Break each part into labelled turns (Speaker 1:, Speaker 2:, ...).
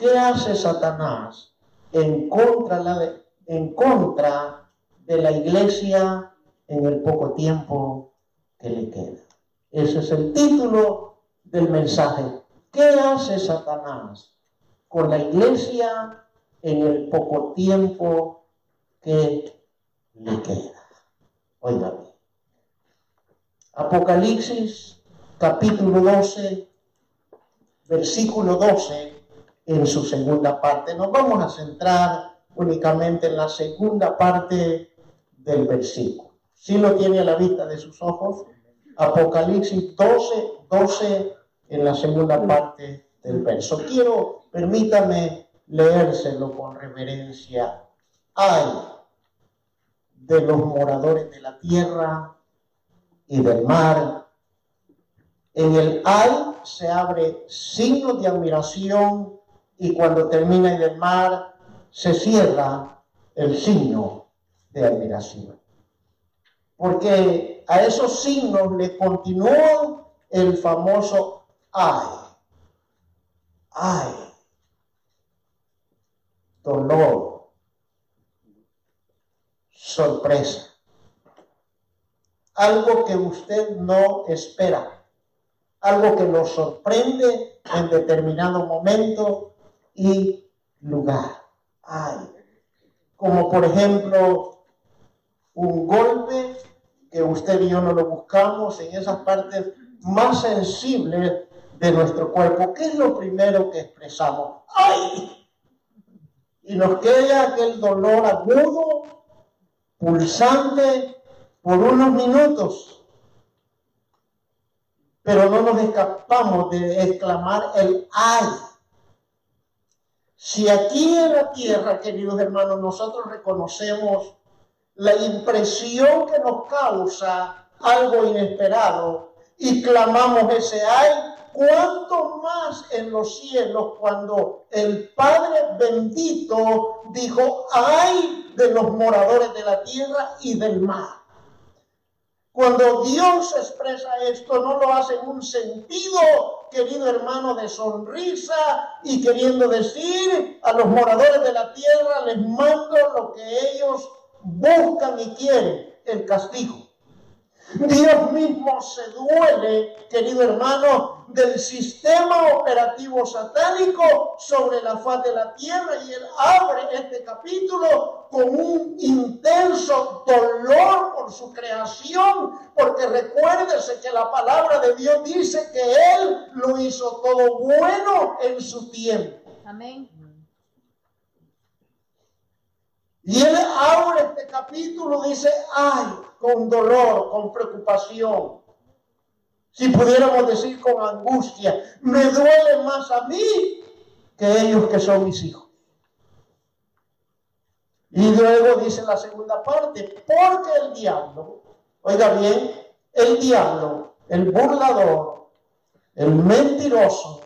Speaker 1: ¿qué hace Satanás en contra, de, la iglesia en el poco tiempo que le queda? Ese es el título del mensaje. ¿Qué hace Satanás con la iglesia en el poco tiempo que le queda? Oigan. Apocalipsis capítulo 12, versículo 12, en su segunda parte. Nos vamos a centrar únicamente en la segunda parte del versículo. Si lo tiene a la vista de sus ojos, Apocalipsis 12, 12 en la segunda parte del verso. Quiero, permítame leérselo con reverencia. Ay de los moradores de la tierra y del mar. En el ay se abre signos de admiración y cuando termina en el mar se cierra el signo de admiración. Porque a esos signos le continúa el famoso ay. Ay. Dolor. Sorpresa. Algo que usted no espera. Algo que lo sorprende en determinado momento y lugar. Ay. Como por ejemplo un golpe que usted y yo no lo buscamos en esas partes más sensibles de nuestro cuerpo. ¿Qué es lo primero que expresamos? ¡Ay! Y nos queda aquel dolor agudo, pulsante, por unos minutos. Pero no nos escapamos de exclamar el ay. Si aquí en la tierra, queridos hermanos, nosotros reconocemos la impresión que nos causa algo inesperado y clamamos ese ay, cuánto más en los cielos cuando el Padre bendito dijo ay de los moradores de la tierra y del mar. Cuando Dios expresa esto, no lo hace en un sentido, querido hermano, de sonrisa y queriendo decir a los moradores de la tierra, les mando lo que ellos buscan y quieren el castigo. Dios mismo se duele, querido hermano, del sistema operativo satánico sobre la faz de la tierra y él abre este capítulo con un intenso dolor por su creación, porque recuérdese que la palabra de Dios dice que él lo hizo todo bueno en su tiempo. Amén. Y él abre este capítulo, dice, ay, con dolor, con preocupación. Si pudiéramos decir con angustia, me duele más a mí que ellos que son mis hijos. Y luego dice la segunda parte, porque el diablo, oiga bien, el diablo, el burlador, el mentiroso,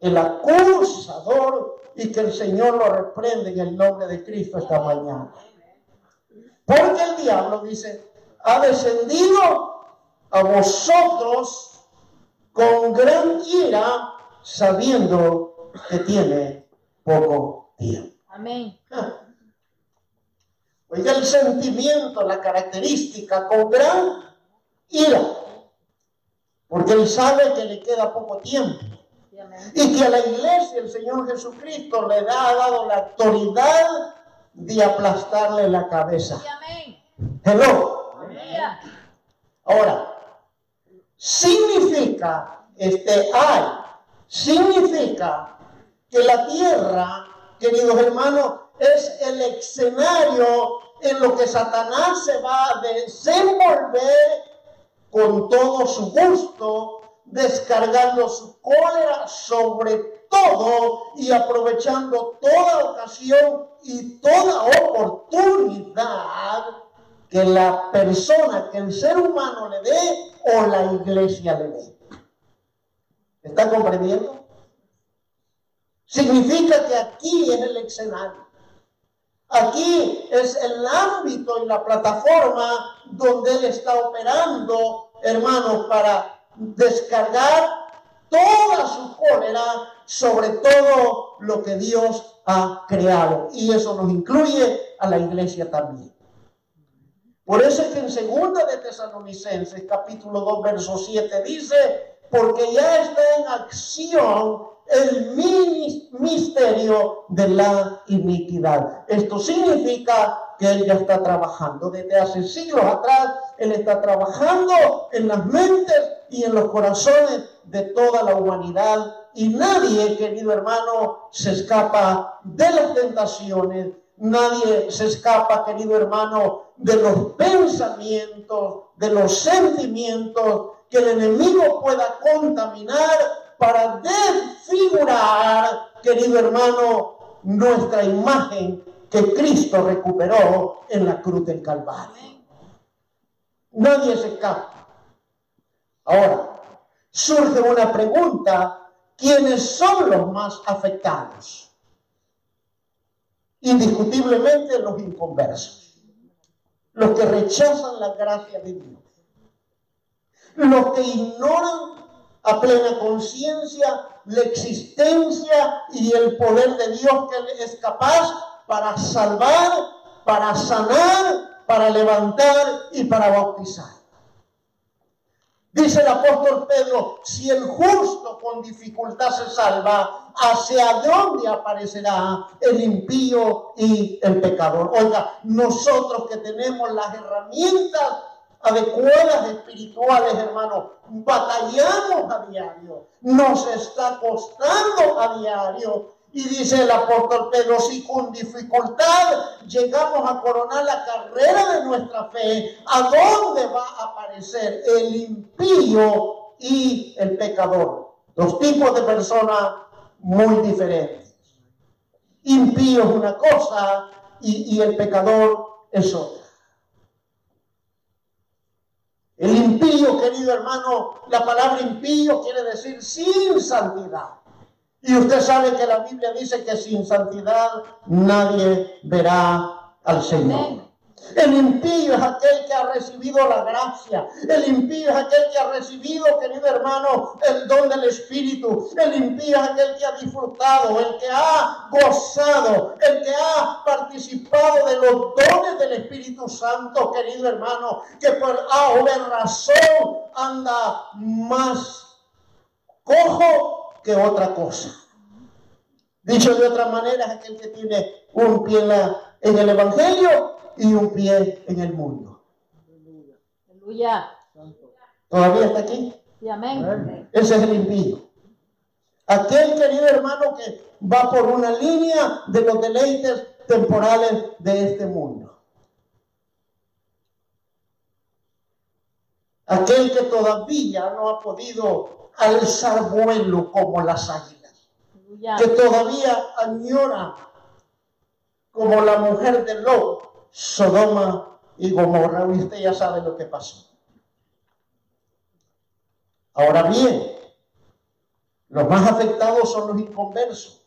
Speaker 1: el acusador y que el Señor lo reprende en el nombre de Cristo esta mañana. Porque el diablo dice, ha descendido a vosotros con gran ira, sabiendo que tiene poco tiempo. Amén. Oiga el sentimiento, la característica, con gran ira, porque él sabe que le queda poco tiempo. Y que a la iglesia el Señor Jesucristo le da, ha dado la autoridad de aplastarle la cabeza. Hello. Ahora, significa, este hay, significa que la tierra, queridos hermanos, es el escenario en lo que Satanás se va a desenvolver con todo su gusto descargando su cólera sobre todo y aprovechando toda ocasión y toda oportunidad que la persona, que el ser humano le dé o la iglesia le dé. ¿Está comprendiendo? Significa que aquí es el escenario. Aquí es el ámbito y la plataforma donde Él está operando, hermanos, para descargar toda su cólera sobre todo lo que Dios ha creado. Y eso nos incluye a la iglesia también. Por eso es que en segunda de Tesalonicenses, capítulo 2, verso 7, dice, porque ya está en acción el misterio de la iniquidad. Esto significa que Él ya está trabajando. Desde hace siglos atrás, Él está trabajando en las mentes y en los corazones de toda la humanidad. Y nadie, querido hermano, se escapa de las tentaciones. Nadie se escapa, querido hermano, de los pensamientos, de los sentimientos que el enemigo pueda contaminar para desfigurar, querido hermano, nuestra imagen que Cristo recuperó en la cruz del Calvario. Nadie se escapa. Ahora, surge una pregunta, ¿quiénes son los más afectados? Indiscutiblemente los inconversos, los que rechazan la gracia de Dios, los que ignoran a plena conciencia la existencia y el poder de Dios que es capaz para salvar, para sanar, para levantar y para bautizar. Dice el apóstol Pedro, si el justo con dificultad se salva, ¿hacia dónde aparecerá el impío y el pecador? Oiga, nosotros que tenemos las herramientas adecuadas espirituales, hermanos, batallamos a diario, nos está costando a diario y dice el apóstol Pedro, si con dificultad llegamos a coronar la carrera de nuestra fe, ¿a dónde va a aparecer el impío y el pecador? Dos tipos de personas muy diferentes. Impío es una cosa y, el pecador es otra. El impío, querido hermano, la palabra impío quiere decir sin santidad. Y usted sabe que la Biblia dice que sin santidad nadie verá al Señor. El impío es aquel que ha recibido la gracia. El impío es aquel que ha recibido, querido hermano, el don del Espíritu. El impío es aquel que ha disfrutado, el que ha gozado, el que ha participado de los dones del Espíritu Santo, querido hermano, que por A o razón anda más cojo que otra cosa. Dicho de otra manera, es aquel que tiene un pie en, el Evangelio y un pie en el mundo. Aleluya. ¿Todavía está aquí? Sí, amén. Ese es el impío. Aquel querido hermano que va por una línea de los deleites temporales de este mundo. Aquel que todavía no ha podido alzar vuelo como las águilas, que todavía añora como la mujer de Lot, Sodoma y Gomorra. Y usted ya sabe lo que pasó. Ahora bien, los más afectados son los inconversos.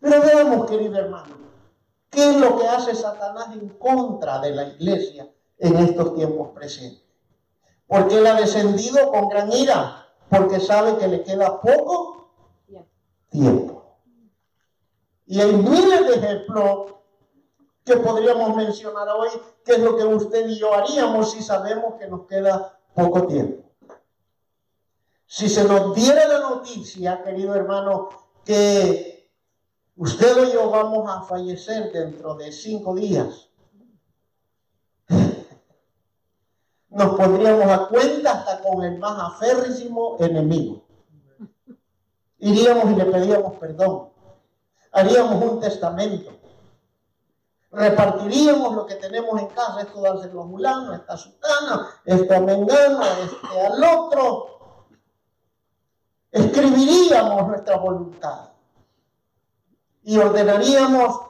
Speaker 1: Pero veamos, querido hermano, ¿qué es lo que hace Satanás en contra de la iglesia en estos tiempos presentes? Porque él ha descendido con gran ira porque sabe que le queda poco tiempo. Y hay miles de ejemplos que podríamos mencionar hoy, que es lo que usted y yo haríamos si sabemos que nos queda poco tiempo. Si se nos diera la noticia, querido hermano, que usted o yo vamos a fallecer dentro de cinco días, nos pondríamos a cuenta hasta con el más aférrimo enemigo. Iríamos y le pedíamos perdón. Haríamos un testamento. Repartiríamos lo que tenemos en casa, esto dárselo a fulano, esta sutana, esto a mengano, este al otro. Escribiríamos nuestra voluntad y ordenaríamos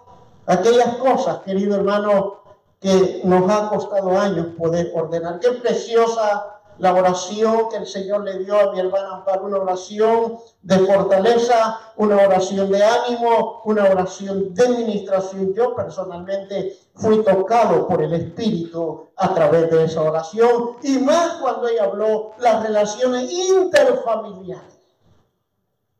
Speaker 1: aquellas cosas, querido hermano, que nos ha costado años poder ordenar. Qué preciosa la oración que el Señor le dio a mi hermana para una oración de fortaleza, una oración de ánimo, una oración de administración. Yo personalmente fui tocado por el Espíritu a través de esa oración y más cuando ella habló las relaciones interfamiliares.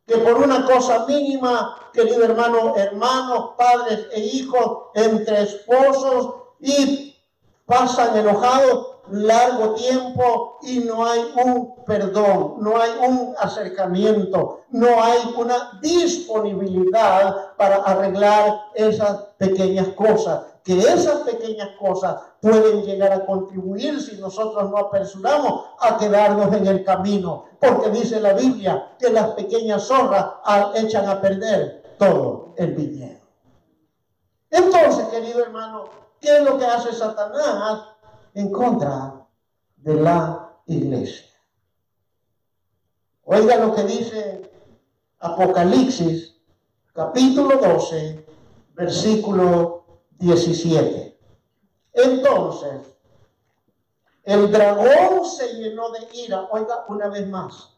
Speaker 1: que por una cosa mínima, querido hermano, hermanos, padres e hijos, entre esposos y pasan enojados largo tiempo y no hay un perdón, no hay un acercamiento, no hay una disponibilidad para arreglar esas pequeñas cosas. Que esas pequeñas cosas pueden llegar a contribuir si nosotros no apresuramos a quedarnos en el camino. Porque dice la Biblia que las pequeñas zorras echan a perder todo el viñedo. Entonces, querido hermano, ¿qué es lo que hace Satanás? en contra de la iglesia. Oiga lo que dice Apocalipsis capítulo 12, versículo 17. Entonces, el dragón se llenó de ira. Oiga una vez más.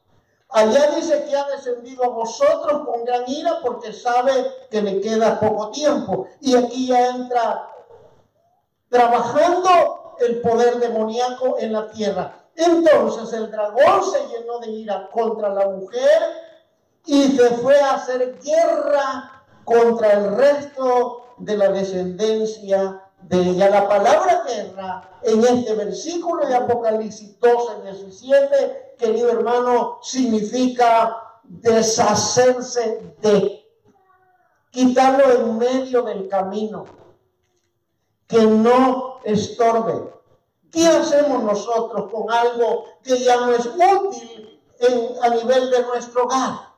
Speaker 1: Allá dice que ha descendido a vosotros con gran ira porque sabe que le queda poco tiempo. Y aquí ya entra trabajando el poder demoníaco en la tierra. Entonces el dragón se llenó de ira contra la mujer y se fue a hacer guerra contra el resto de la descendencia de ella. La palabra guerra en este versículo de Apocalipsis 12, 17, querido hermano, significa deshacerse de, quitarlo en medio del camino que no estorbe. ¿Qué hacemos nosotros con algo que ya no es útil a nivel de nuestro hogar?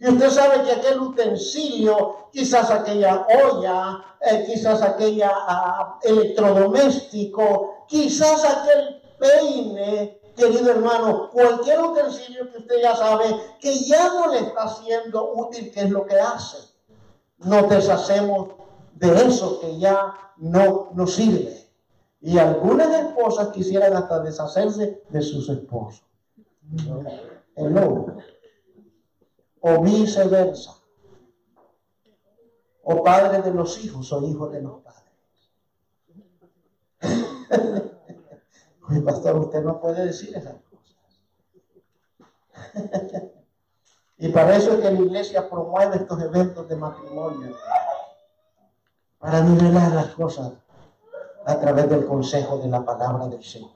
Speaker 1: Y usted sabe que aquel utensilio, quizás aquella olla, eh, quizás aquella ah, electrodoméstico, quizás aquel peine, querido hermano, cualquier utensilio que usted ya sabe que ya no le está siendo útil, ¿qué es lo que hace? Nos deshacemos de eso que ya no nos sirve. Y algunas esposas quisieran hasta deshacerse de sus esposos. Hello. O viceversa. O padre de los hijos o hijos de los padres. Oye, pastor, usted no puede decir esas cosas. y para eso es que la iglesia promueve estos eventos de matrimonio para nivelar las cosas a través del consejo de la palabra del Señor.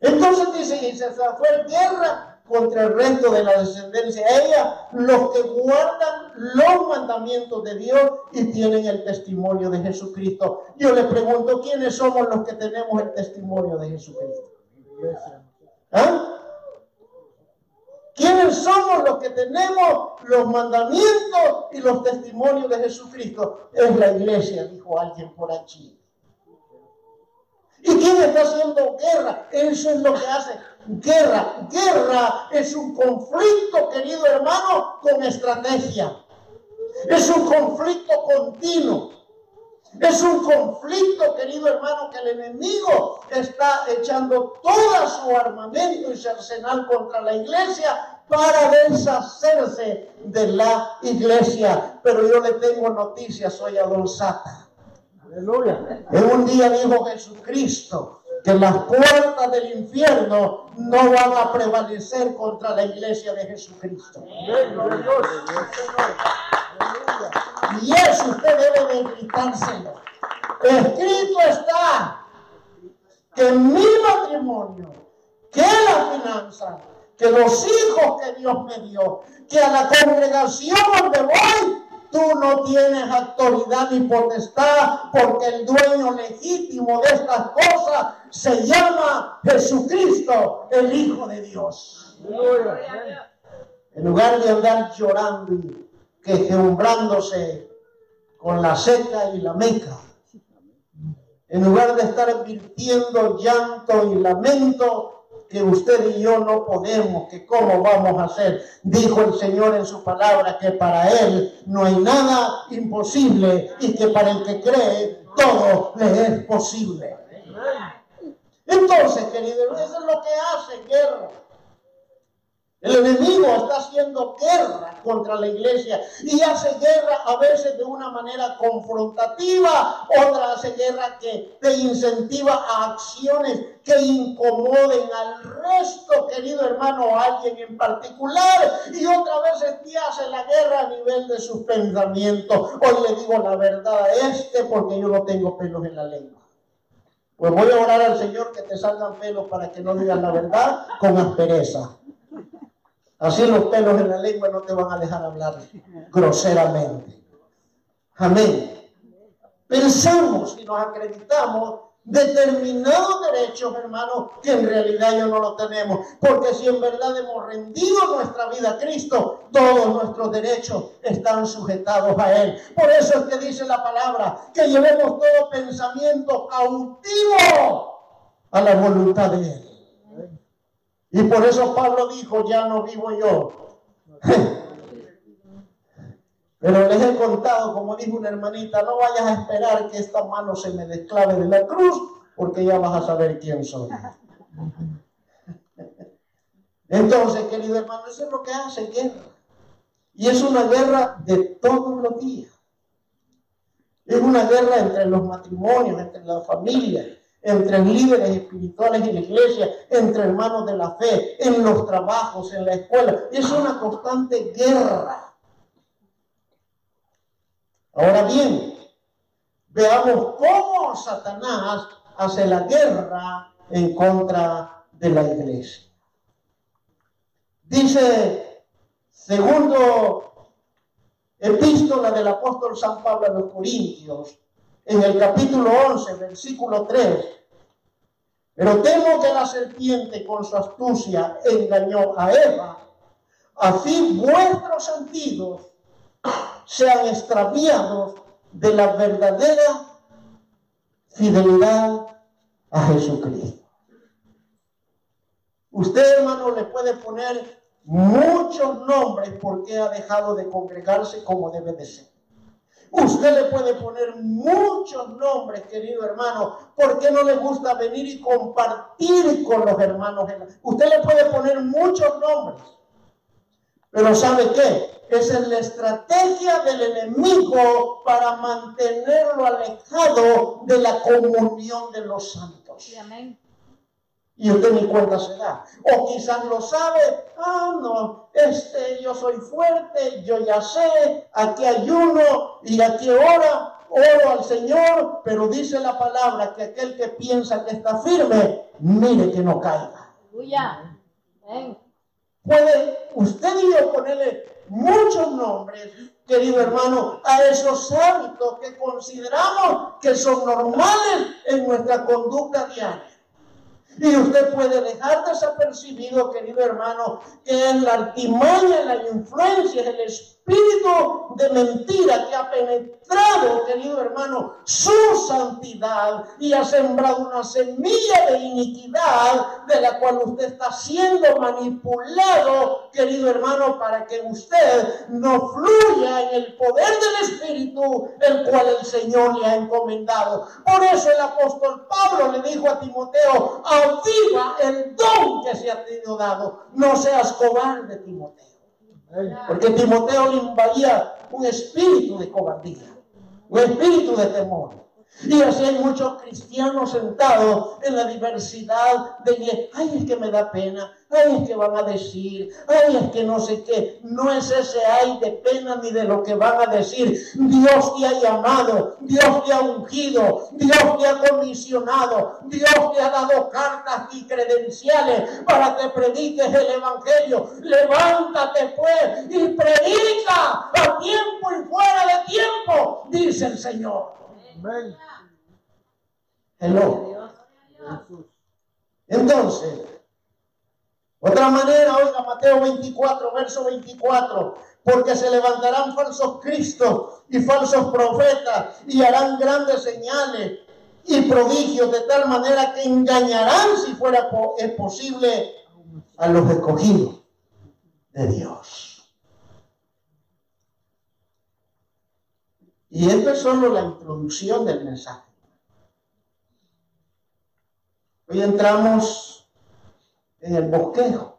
Speaker 1: Entonces dice, y se fue en guerra contra el resto de la descendencia. Ella, los que guardan los mandamientos de Dios y tienen el testimonio de Jesucristo. Yo le pregunto, ¿quiénes somos los que tenemos el testimonio de Jesucristo? ¿Ah? ¿Quiénes somos los que tenemos los mandamientos y los testimonios de Jesucristo? Es la iglesia, dijo alguien por allí. ¿Y quién está haciendo guerra? Eso es lo que hace guerra. Guerra es un conflicto, querido hermano, con estrategia. Es un conflicto continuo. Es un conflicto, querido hermano, que el enemigo está echando todo su armamento y su arsenal contra la iglesia para deshacerse de la iglesia. Pero yo le tengo noticias soy a Don Sata. Aleluya. En un día dijo Jesucristo que las puertas del infierno no van a prevalecer contra la iglesia de Jesucristo. Y eso usted debe de gritárselo. Escrito está que mi matrimonio, que la finanza, que los hijos que Dios me dio, que a la congregación donde voy, tú no tienes autoridad ni potestad, porque el dueño legítimo de estas cosas se llama Jesucristo, el Hijo de Dios. En lugar de andar llorando y quejumbrándose con la seca y la meca, en lugar de estar virtiendo llanto y lamento, que usted y yo no podemos, que cómo vamos a hacer. Dijo el Señor en su palabra que para Él no hay nada imposible y que para el que cree todo le es posible. Entonces, querido, eso es lo que hace guerra. El enemigo está haciendo guerra contra la iglesia y hace guerra a veces de una manera confrontativa, otra hace guerra que te incentiva a acciones que incomoden al resto, querido hermano, o a alguien en particular, y otra veces te hace la guerra a nivel de sus pensamientos. Hoy le digo la verdad a este porque yo no tengo pelos en la lengua. Pues voy a orar al Señor que te salgan pelos para que no digas la verdad con aspereza. Así los pelos en la lengua no te van a dejar hablar groseramente. Amén. Pensamos y nos acreditamos determinados derechos, hermanos, que en realidad ya no los tenemos. Porque si en verdad hemos rendido nuestra vida a Cristo, todos nuestros derechos están sujetados a Él. Por eso es que dice la palabra, que llevemos todo pensamiento cautivo a la voluntad de Él. Y por eso Pablo dijo, ya no vivo yo. Pero les he contado, como dijo una hermanita, no vayas a esperar que esta mano se me desclave de la cruz, porque ya vas a saber quién soy. Entonces, querido hermano, eso es lo que hace guerra. Y es una guerra de todos los días. Es una guerra entre los matrimonios, entre las familias, entre líderes espirituales en la iglesia, entre hermanos de la fe, en los trabajos, en la escuela. Es una constante guerra. Ahora bien, veamos cómo Satanás hace la guerra en contra de la iglesia. Dice, segundo epístola del apóstol San Pablo a los Corintios, en el capítulo 11, versículo 3. Pero temo que la serpiente con su astucia engañó a Eva, así vuestros sentidos sean extraviados de la verdadera fidelidad a Jesucristo. Usted, hermano, le puede poner muchos nombres porque ha dejado de congregarse como debe de ser. Usted le puede poner muchos nombres, querido hermano, porque no le gusta venir y compartir con los hermanos. Usted le puede poner muchos nombres. Pero ¿sabe qué? Esa es la estrategia del enemigo para mantenerlo alejado de la comunión de los santos. Amén y usted ni cuenta se da. O quizás lo sabe, ah, no, este, yo soy fuerte, yo ya sé, aquí hay uno y aquí ora, oro al Señor, pero dice la palabra que aquel que piensa que está firme, mire que no caiga. Puede usted y yo ponerle muchos nombres, querido hermano, a esos hábitos que consideramos que son normales en nuestra conducta diaria. Y usted puede dejar desapercibido, querido hermano, que es la artimaña, la influencia, el espíritu de mentira que ha penetrado, querido hermano, su santidad y ha sembrado una semilla de iniquidad de la cual usted está siendo manipulado, querido hermano, para que usted no fluya en el poder del Espíritu, el cual el Señor le ha encomendado. Por eso el apóstol Pablo le dijo a Timoteo, aviva el don que se ha tenido dado, no seas cobarde, Timoteo. Porque Timoteo le invadía un espíritu de cobardía, un espíritu de temor. Y así hay muchos cristianos sentados en la diversidad de que, ay, es que me da pena, ay, es que van a decir, ay, es que no sé qué. No es ese ay de pena ni de lo que van a decir. Dios te ha llamado, Dios te ha ungido, Dios te ha comisionado, Dios te ha dado cartas y credenciales para que prediques el Evangelio. Levántate pues y predica a tiempo y fuera de tiempo, dice el Señor. Hello. Entonces, otra manera, oiga, Mateo 24, verso 24, porque se levantarán falsos cristos y falsos profetas y harán grandes señales y prodigios de tal manera que engañarán, si fuera posible, a los escogidos de Dios. Y esto es solo la introducción del mensaje. Hoy entramos en el bosquejo.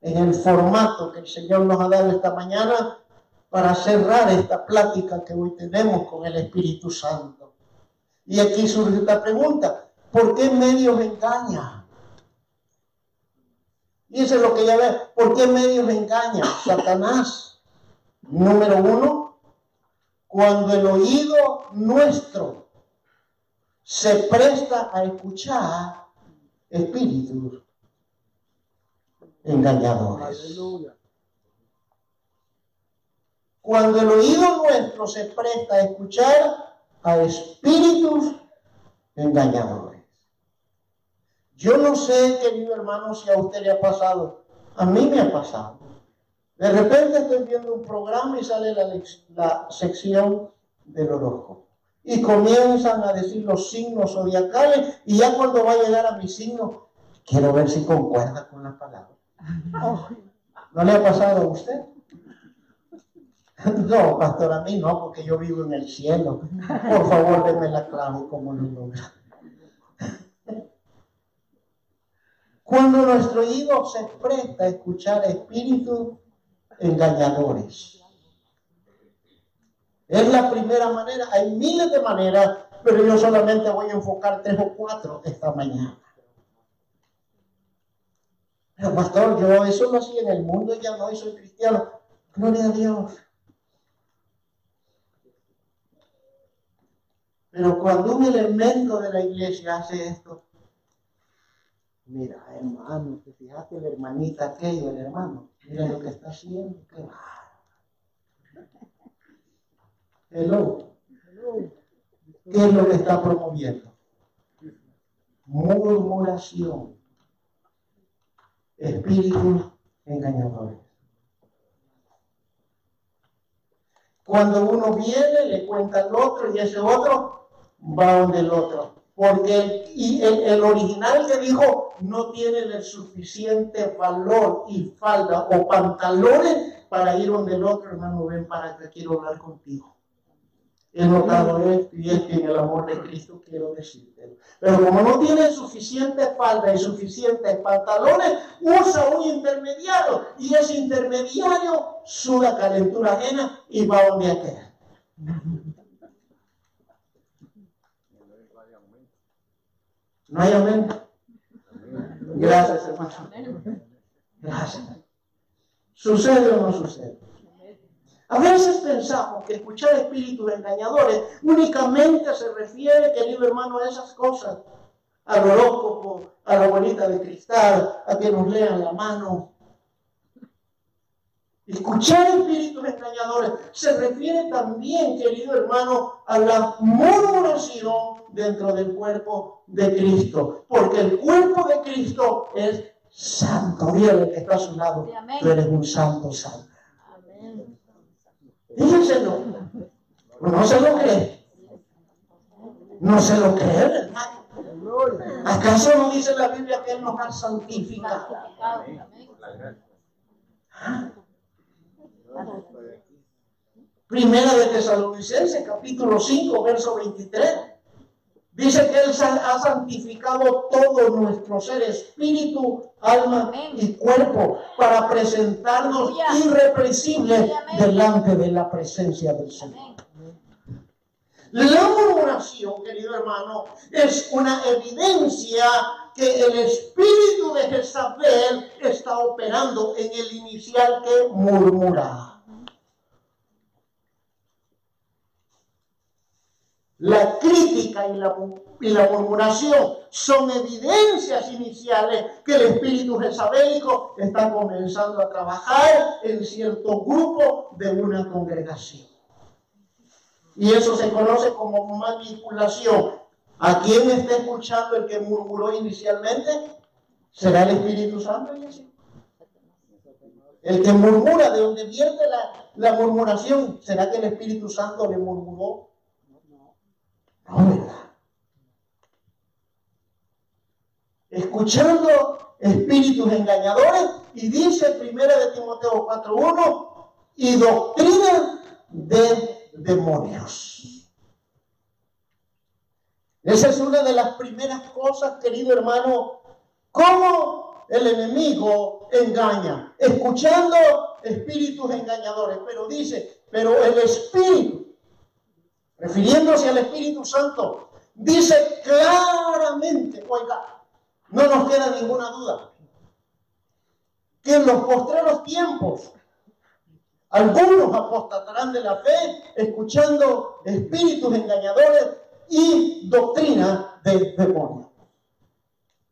Speaker 1: en el formato que el Señor nos ha dado esta mañana para cerrar esta plática que hoy tenemos con el Espíritu Santo. Y aquí surge esta pregunta, ¿por qué medios engaña? Y es lo que ya ve, ¿por qué medios engaña? Satanás, número uno, cuando el oído nuestro se presta a escuchar espíritus engañadores. Cuando el oído nuestro se presta a escuchar a espíritus engañadores. Yo no sé, querido hermano, si a usted le ha pasado. A mí me ha pasado. De repente estoy viendo un programa y sale la, la sección del horóscopo. Y comienzan a decir los signos zodiacales y ya cuando va a llegar a mi signo, quiero ver si concuerda con la palabra. ¿No le ha pasado a usted? No, pastor, a mí no, porque yo vivo en el cielo. Por favor, denme la clave como lo logra. Cuando nuestro oído se presta a escuchar espíritus engañadores. Es la primera manera, hay miles de maneras, pero yo solamente voy a enfocar tres o cuatro esta mañana. Pero pastor, yo eso lo hacía en el mundo, ya no, soy cristiano. Gloria a Dios. Pero cuando un elemento de la iglesia hace esto, mira, hermano, que fíjate la hermanita aquella, el hermano, mira lo que está haciendo. Qué Hello. ¿Qué es lo que está promoviendo? Murmuración espíritus engañadores. Cuando uno viene, le cuenta al otro y ese otro va donde el otro. Porque el, el, original que dijo no tiene el suficiente valor y falda o pantalones para ir donde el otro, hermano, ven para que quiero hablar contigo he notado esto y esto en el amor de Cristo quiero decirte. Pero como no tiene suficiente falda y suficientes pantalones, usa un intermediario y ese intermediario suda calentura ajena y va donde aquel. No hay aumento. Gracias, hermano. Gracias. ¿Sucede o no sucede? A veces pensamos que escuchar espíritus engañadores únicamente se refiere, querido hermano, a esas cosas, al horóscopo, a la bolita de cristal, a que nos lean la mano. Escuchar espíritus engañadores se refiere también, querido hermano, a la murmuración dentro del cuerpo de Cristo, porque el cuerpo de Cristo es santo. El que está a su lado, tú eres un santo santo. Díganselo. No se lo cree. No se lo cree, ¿verdad? ¿Acaso no dice la Biblia que Él nos ha santificado? Primera de Tesalonicenses, capítulo 5, verso 23. Dice que Él ha santificado todo nuestro ser, espíritu, alma y cuerpo, para presentarnos irrepresibles delante de la presencia del Señor. La murmuración, querido hermano, es una evidencia que el espíritu de Jezabel está operando en el inicial que murmura. La crítica y la, y la murmuración son evidencias iniciales que el espíritu jezabélico está comenzando a trabajar en cierto grupo de una congregación. Y eso se conoce como manipulación. ¿A quién está escuchando el que murmuró inicialmente? ¿Será el Espíritu Santo? El que murmura, de donde viene la, la murmuración, ¿será que el Espíritu Santo le murmuró? Escuchando espíritus engañadores y dice 1 de Timoteo 4.1 y doctrina de demonios. Esa es una de las primeras cosas, querido hermano, cómo el enemigo engaña, escuchando espíritus engañadores, pero dice, pero el espíritu, refiriéndose al Espíritu Santo, dice claramente, oiga, no nos queda ninguna duda, que en los postreros tiempos algunos apostatarán de la fe escuchando espíritus engañadores y doctrina de demonios.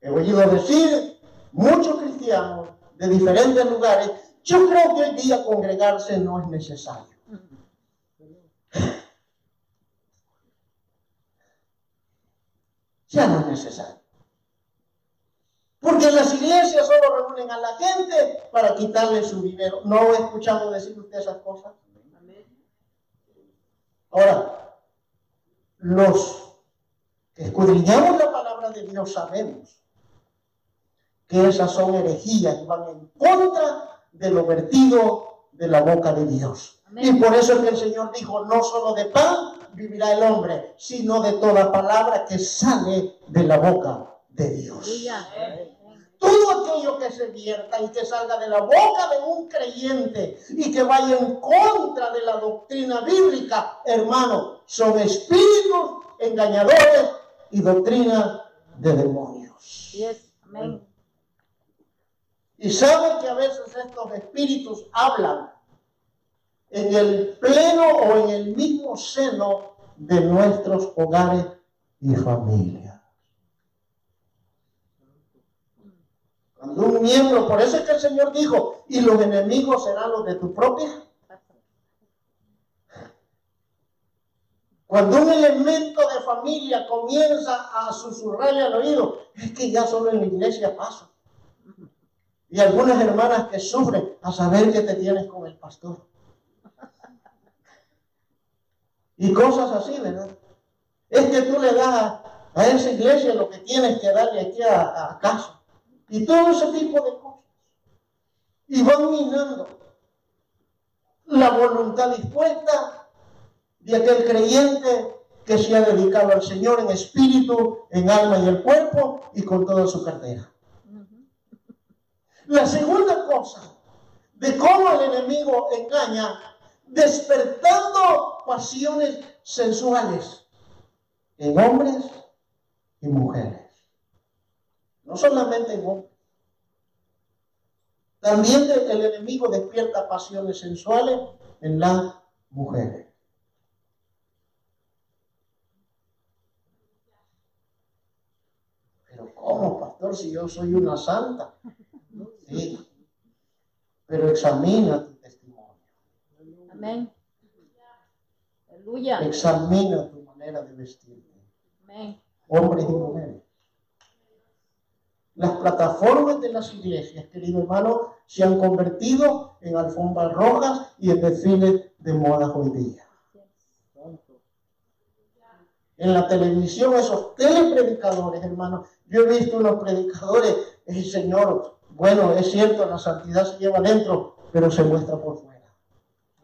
Speaker 1: He oído decir muchos cristianos de diferentes lugares, yo creo que hoy día congregarse no es necesario. Ya no es necesario. Porque las iglesias solo reúnen a la gente para quitarle su dinero. ¿No he escuchado decir usted esas cosas? Ahora, los que escudriñamos la palabra de Dios sabemos que esas son herejías y van en contra de lo vertido de la boca de Dios. Y por eso es que el Señor dijo, no solo de pan vivirá el hombre, sino de toda palabra que sale de la boca de Dios. Todo aquello que se vierta y que salga de la boca de un creyente y que vaya en contra de la doctrina bíblica, hermano, son espíritus engañadores y doctrina de demonios. Y saben que a veces estos espíritus hablan en el pleno o en el mismo seno de nuestros hogares y familias. Cuando un miembro, por eso es que el Señor dijo, y los enemigos serán los de tu propia. Cuando un elemento de familia comienza a susurrarle al oído, es que ya solo en la iglesia paso. Y algunas hermanas que sufren a saber que te tienes con el pastor. Y cosas así, ¿verdad? Es que tú le das a esa iglesia lo que tienes que darle aquí a, a casa. Y todo ese tipo de cosas. Y van minando la voluntad dispuesta de aquel creyente que se ha dedicado al Señor en espíritu, en alma y en cuerpo y con toda su cartera. La segunda cosa de cómo el enemigo engaña, despertando pasiones sensuales en hombres y mujeres. No solamente en hombres. También el enemigo despierta pasiones sensuales en las mujeres. Pero ¿cómo, pastor, si yo soy una santa? Sí. Pero examina.
Speaker 2: Amén. Aleluya.
Speaker 1: Examina tu manera de vestirte.
Speaker 2: Amén.
Speaker 1: Hombres y mujeres. Las plataformas de las iglesias, querido hermano, se han convertido en alfombras rojas y en desfiles de moda hoy día. En la televisión, esos telepredicadores, hermano, yo he visto unos predicadores, el Señor, bueno, es cierto, la santidad se lleva dentro, pero se muestra por fuera.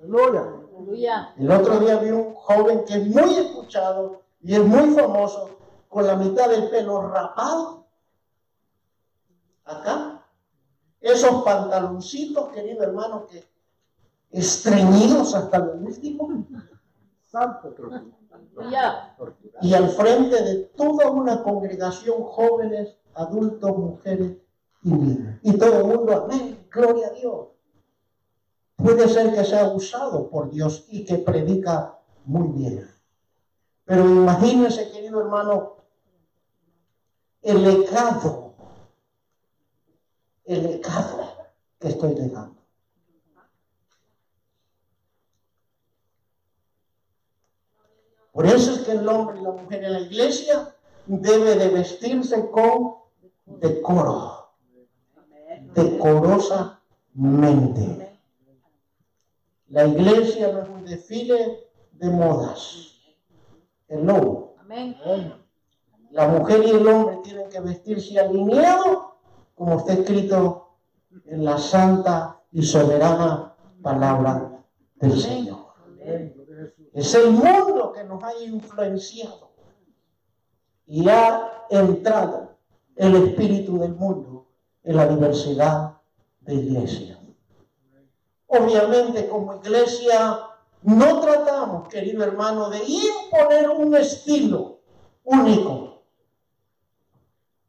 Speaker 2: Aleluya.
Speaker 1: El otro día vi un joven que es muy escuchado y es muy famoso, con la mitad del pelo rapado. Acá. Esos pantaloncitos, querido hermano, que estreñidos hasta lo último. Santo y al frente de toda una congregación, jóvenes, adultos, mujeres y niños. Y todo el mundo, amén, gloria a Dios. Puede ser que sea usado por Dios y que predica muy bien. Pero imagínense, querido hermano, el legado, el legado que estoy dejando. Por eso es que el hombre y la mujer en la iglesia debe de vestirse con decoro, decorosamente. La iglesia no es un desfile de modas. El lobo.
Speaker 2: Amén.
Speaker 1: La mujer y el hombre tienen que vestirse alineados, como está escrito en la santa y soberana palabra del Señor. Es el mundo que nos ha influenciado y ha entrado el espíritu del mundo en la diversidad de iglesia. Obviamente como iglesia no tratamos, querido hermano, de imponer un estilo único,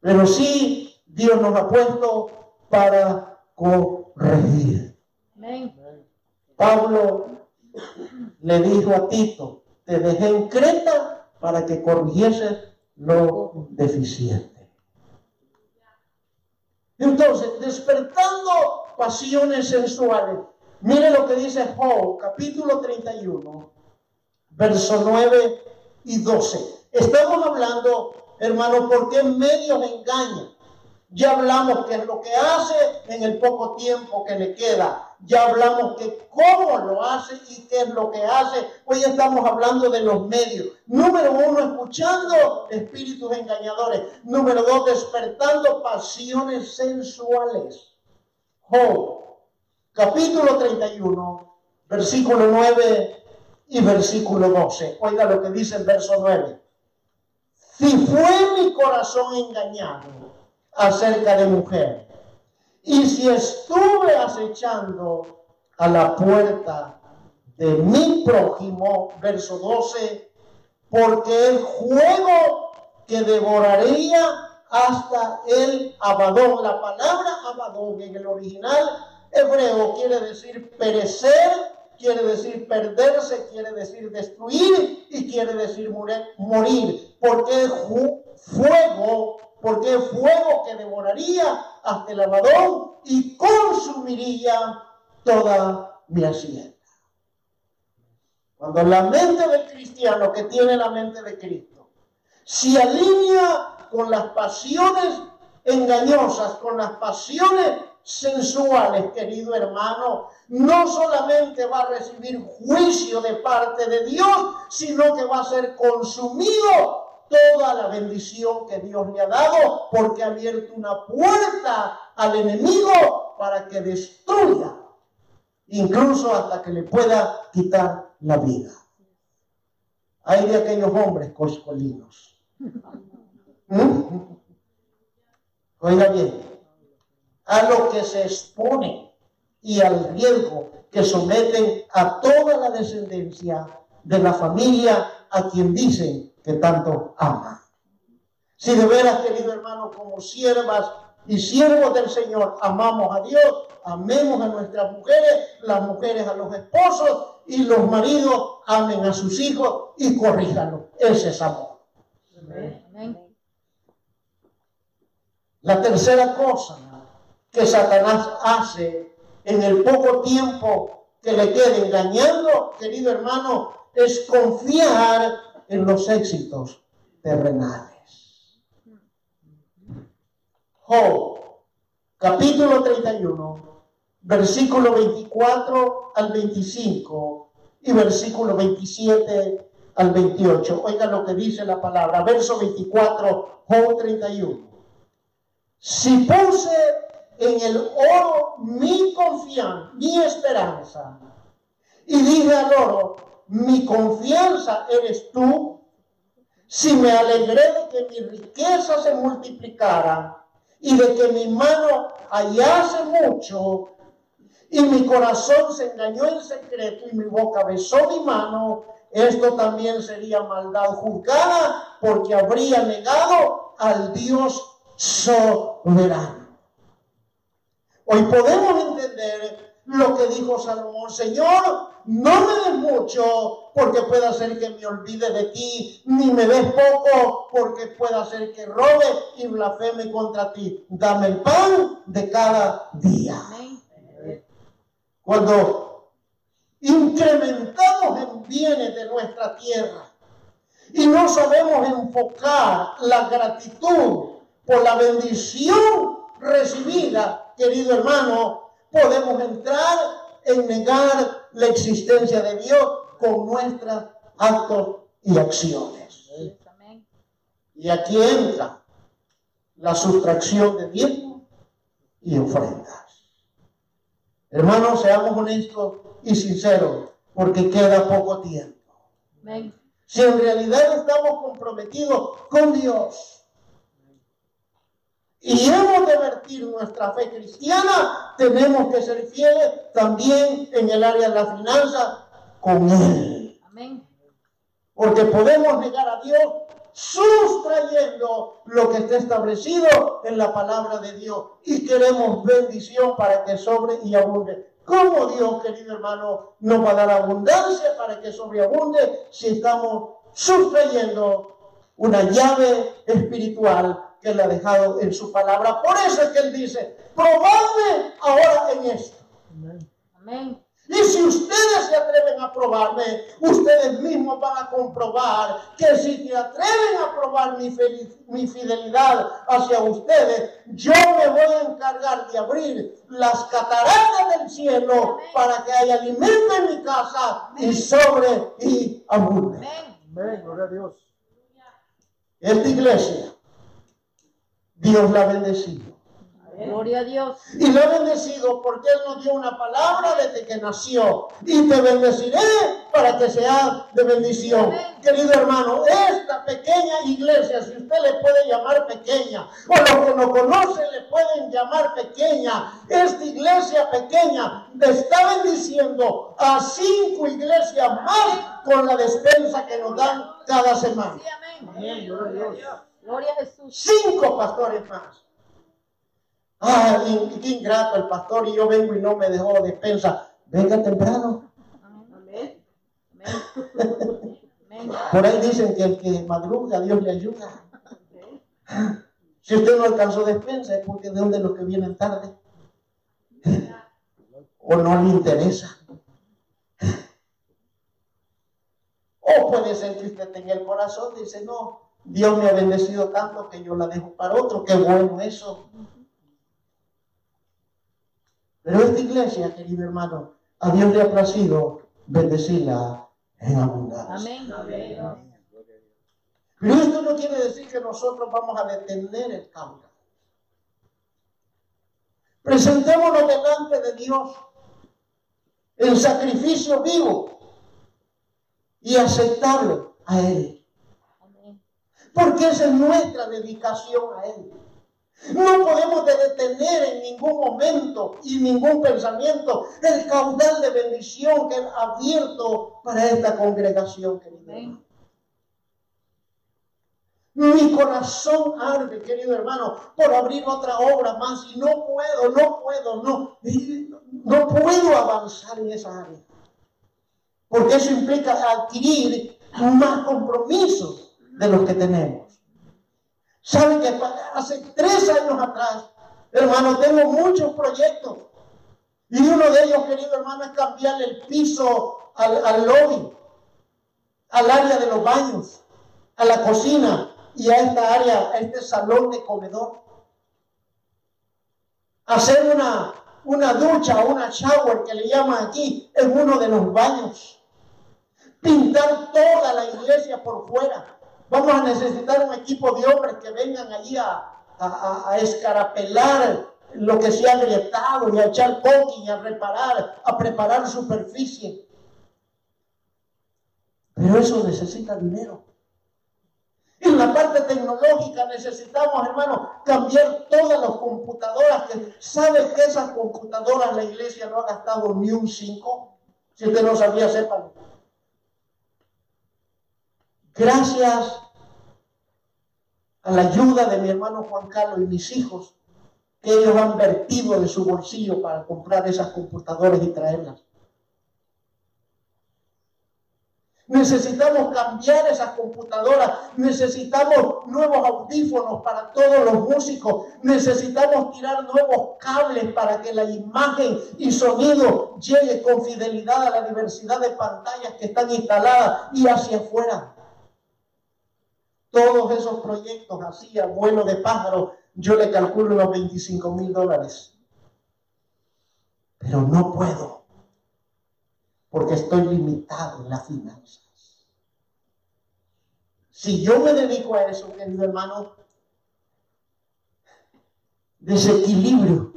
Speaker 1: pero sí Dios nos ha puesto para corregir. Pablo le dijo a Tito, te dejé en Creta para que corrigiese lo deficiente. Entonces, despertando pasiones sensuales, Mire lo que dice Job, capítulo 31, verso 9 y 12. Estamos hablando, hermano, por qué medios engañan. Ya hablamos qué es lo que hace en el poco tiempo que le queda. Ya hablamos que cómo lo hace y qué es lo que hace. Hoy estamos hablando de los medios. Número uno, escuchando espíritus engañadores. Número dos, despertando pasiones sensuales. Job capítulo 31, versículo 9 y versículo 12. Oiga lo que dice el verso 9. Si fue mi corazón engañado acerca de mujer, y si estuve acechando a la puerta de mi prójimo, verso 12, porque el juego que devoraría hasta el abadón, la palabra abadón en el original Hebreo quiere decir perecer, quiere decir perderse, quiere decir destruir y quiere decir morir. Porque fuego, porque fuego que devoraría hasta el lavadón y consumiría toda mi hacienda. Cuando la mente del cristiano que tiene la mente de Cristo se alinea con las pasiones engañosas, con las pasiones sensuales, querido hermano, no solamente va a recibir juicio de parte de Dios, sino que va a ser consumido toda la bendición que Dios le ha dado, porque ha abierto una puerta al enemigo para que destruya, incluso hasta que le pueda quitar la vida. Hay de aquellos hombres coscolinos. ¿Mm? Oiga bien, a lo que se expone y al riesgo que someten a toda la descendencia de la familia a quien dicen que tanto ama. Si de veras, querido hermano, como siervas y siervos del Señor, amamos a Dios, amemos a nuestras mujeres, las mujeres a los esposos y los maridos amen a sus hijos y corríjanlo. Ese es amor. La tercera cosa que Satanás hace en el poco tiempo que le quede engañando, querido hermano, es confiar en los éxitos terrenales. Job, capítulo 31, versículo 24 al 25 y versículo 27 al 28. Oiga lo que dice la palabra. Verso 24, Job 31. Si puse en el oro mi confianza, mi esperanza. Y dije al oro, mi confianza eres tú. Si me alegré de que mi riqueza se multiplicara y de que mi mano hallase mucho y mi corazón se engañó en secreto y mi boca besó mi mano, esto también sería maldad juzgada porque habría negado al Dios soberano. Hoy podemos entender lo que dijo Salomón, Señor, no me des mucho porque pueda ser que me olvide de ti, ni me des poco porque pueda ser que robe y blasfeme contra ti. Dame el pan de cada día. Cuando incrementamos en bienes de nuestra tierra y no sabemos enfocar la gratitud por la bendición recibida, querido hermano, podemos entrar en negar la existencia de Dios con nuestros actos y acciones. Y aquí entra la sustracción de diezmos y ofrendas. Hermanos, seamos honestos y sinceros, porque queda poco tiempo. Si en realidad estamos comprometidos con Dios, y hemos de vertir nuestra fe cristiana, tenemos que ser fieles también en el área de la finanza con Él.
Speaker 2: Amén.
Speaker 1: Porque podemos negar a Dios sustrayendo lo que está establecido en la palabra de Dios. Y queremos bendición para que sobre y abunde. ¿Cómo Dios, querido hermano, nos va a dar abundancia para que sobreabunde si estamos sustrayendo una llave espiritual que Él ha dejado en su palabra? Por eso es que Él dice, probadme ahora en esto.
Speaker 2: Amén.
Speaker 1: Y si ustedes se atreven a probarme, ustedes mismos van a comprobar que si se atreven a probar mi, mi, fidelidad hacia ustedes, yo me voy a encargar de abrir las cataratas del cielo para que haya alimento en mi casa y sobre y abunde.
Speaker 3: Amén, gloria a Dios.
Speaker 1: Esta iglesia, Dios la ha bendecido.
Speaker 2: Gloria a Dios.
Speaker 1: Y lo he bendecido porque Él nos dio una palabra desde que nació. Y te bendeciré para que sea de bendición. Querido hermano, esta pequeña iglesia, si usted le puede llamar pequeña, o los que no conocen le pueden llamar pequeña, esta iglesia pequeña está bendiciendo a cinco iglesias más con la despensa que nos dan cada semana.
Speaker 2: Sí, amén. Gloria a Jesús.
Speaker 1: Cinco pastores más. Ah, qué ingrato el pastor y yo vengo y no me dejó despensa. Venga temprano.
Speaker 2: Amén.
Speaker 1: Por ahí dicen que el que madruga, Dios le ayuda. Si usted no alcanzó despensa es porque de donde los que vienen tarde. O no le interesa. O puede ser que usted tenga el corazón, dice, no, Dios me ha bendecido tanto que yo la dejo para otro. Qué bueno eso. Pero esta iglesia, querido hermano, a Dios le ha placido bendecirla en abundancia.
Speaker 2: Amén.
Speaker 1: Pero esto no quiere decir que nosotros vamos a detener el cambio. Presentémonos delante de Dios en sacrificio vivo y aceptarlo a Él. Porque esa es nuestra dedicación a Él. No podemos detener en ningún momento y ningún pensamiento el caudal de bendición que ha abierto para esta congregación, querido Mi corazón arde, querido hermano, por abrir otra obra más y no puedo, no puedo, no, no puedo avanzar en esa área. Porque eso implica adquirir más compromisos de los que tenemos. Saben que hace tres años atrás, hermano, tengo muchos proyectos. Y uno de ellos, querido hermano, es cambiarle el piso al, al lobby, al área de los baños, a la cocina y a esta área, a este salón de comedor. Hacer una, una ducha, una shower que le llaman aquí, en uno de los baños. Pintar toda la iglesia por fuera Vamos a necesitar un equipo de hombres que vengan allí a, a, escarapelar lo que se ha agrietado y a echar coqui y a reparar, a preparar superficie. Pero eso necesita dinero. En la parte tecnológica necesitamos, hermano, cambiar todas las computadoras. Que, ¿Sabe que esas computadoras la iglesia no ha gastado ni un 5? Si usted no sabía, sépalo. Gracias a la ayuda de mi hermano Juan Carlos y mis hijos, que ellos han vertido de su bolsillo para comprar esas computadoras y traerlas. Necesitamos cambiar esas computadoras, necesitamos nuevos audífonos para todos los músicos, necesitamos tirar nuevos cables para que la imagen y sonido llegue con fidelidad a la diversidad de pantallas que están instaladas y hacia afuera todos esos proyectos así a vuelo de pájaro, yo le calculo los 25 mil dólares. Pero no puedo, porque estoy limitado en las finanzas. Si yo me dedico a eso, querido hermano, desequilibrio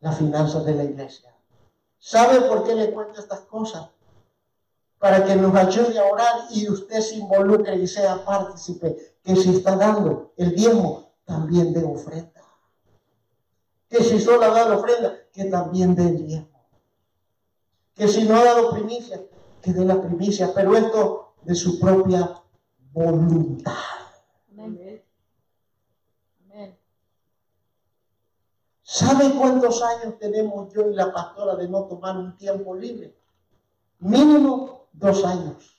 Speaker 1: las finanzas de la iglesia. ¿Sabe por qué le cuento estas cosas? Para que nos ayude a orar y usted se involucre y sea partícipe, que se está dando el diezmo, también dé ofrenda. Que si solo ha dado ofrenda, que también dé el diezmo. Que si no ha dado primicia, que dé la primicia, pero esto de su propia voluntad.
Speaker 2: Amén. Amén.
Speaker 1: ¿Sabe cuántos años tenemos yo y la pastora de no tomar un tiempo libre? Mínimo dos años.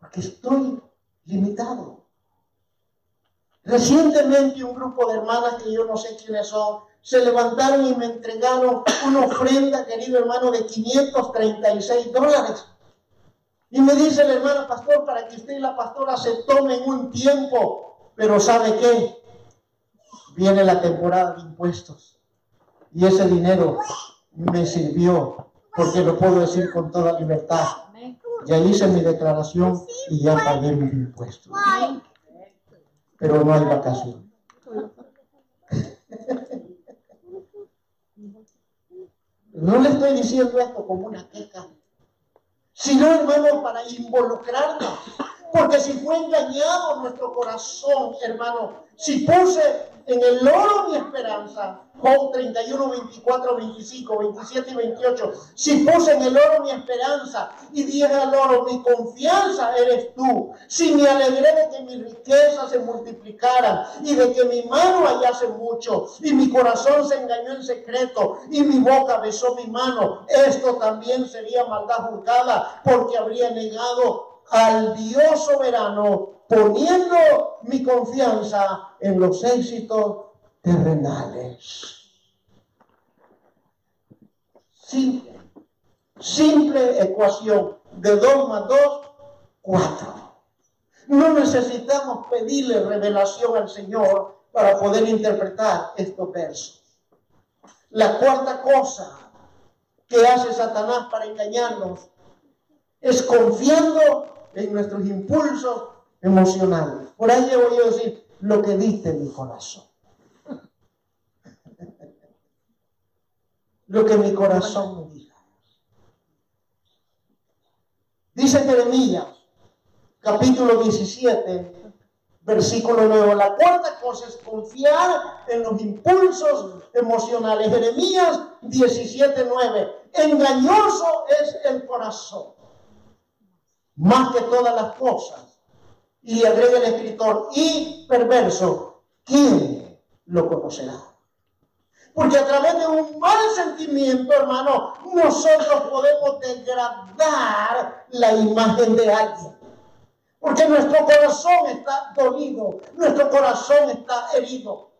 Speaker 1: Porque estoy limitado. Recientemente un grupo de hermanas que yo no sé quiénes son, se levantaron y me entregaron una ofrenda, querido hermano, de 536 dólares. Y me dice el hermano pastor, para que usted y la pastora se tomen un tiempo, pero ¿sabe qué? Viene la temporada de impuestos. Y ese dinero me sirvió, porque lo puedo decir con toda libertad. Ya hice mi declaración y ya pagué mis impuestos. Pero no hay vacación. No le estoy diciendo esto como una queja, sino hermano para involucrarnos. Porque si fue engañado nuestro corazón, hermano, si puse en el oro mi esperanza, Job 31, 24, 25, 27 y 28, si puse en el oro mi esperanza y dije al oro, mi confianza eres tú, si me alegré de que mis riquezas se multiplicaran y de que mi mano hallase mucho y mi corazón se engañó en secreto y mi boca besó mi mano, esto también sería maldad juzgada porque habría negado al Dios soberano, poniendo mi confianza en los éxitos terrenales. Simple, simple ecuación de 2 más 2, 4. No necesitamos pedirle revelación al Señor para poder interpretar estos versos. La cuarta cosa que hace Satanás para engañarnos es confiando en nuestros impulsos emocionales. Por ahí voy a decir lo que dice mi corazón. Lo que mi corazón me diga. Dice Jeremías, capítulo 17, versículo 9. La cuarta cosa es confiar en los impulsos emocionales. Jeremías 17, 9. Engañoso es el corazón más que todas las cosas. Y agrega el escritor, y perverso, ¿quién lo conocerá? Porque a través de un mal sentimiento, hermano, nosotros podemos degradar la imagen de alguien. Porque nuestro corazón está dolido, nuestro corazón está herido,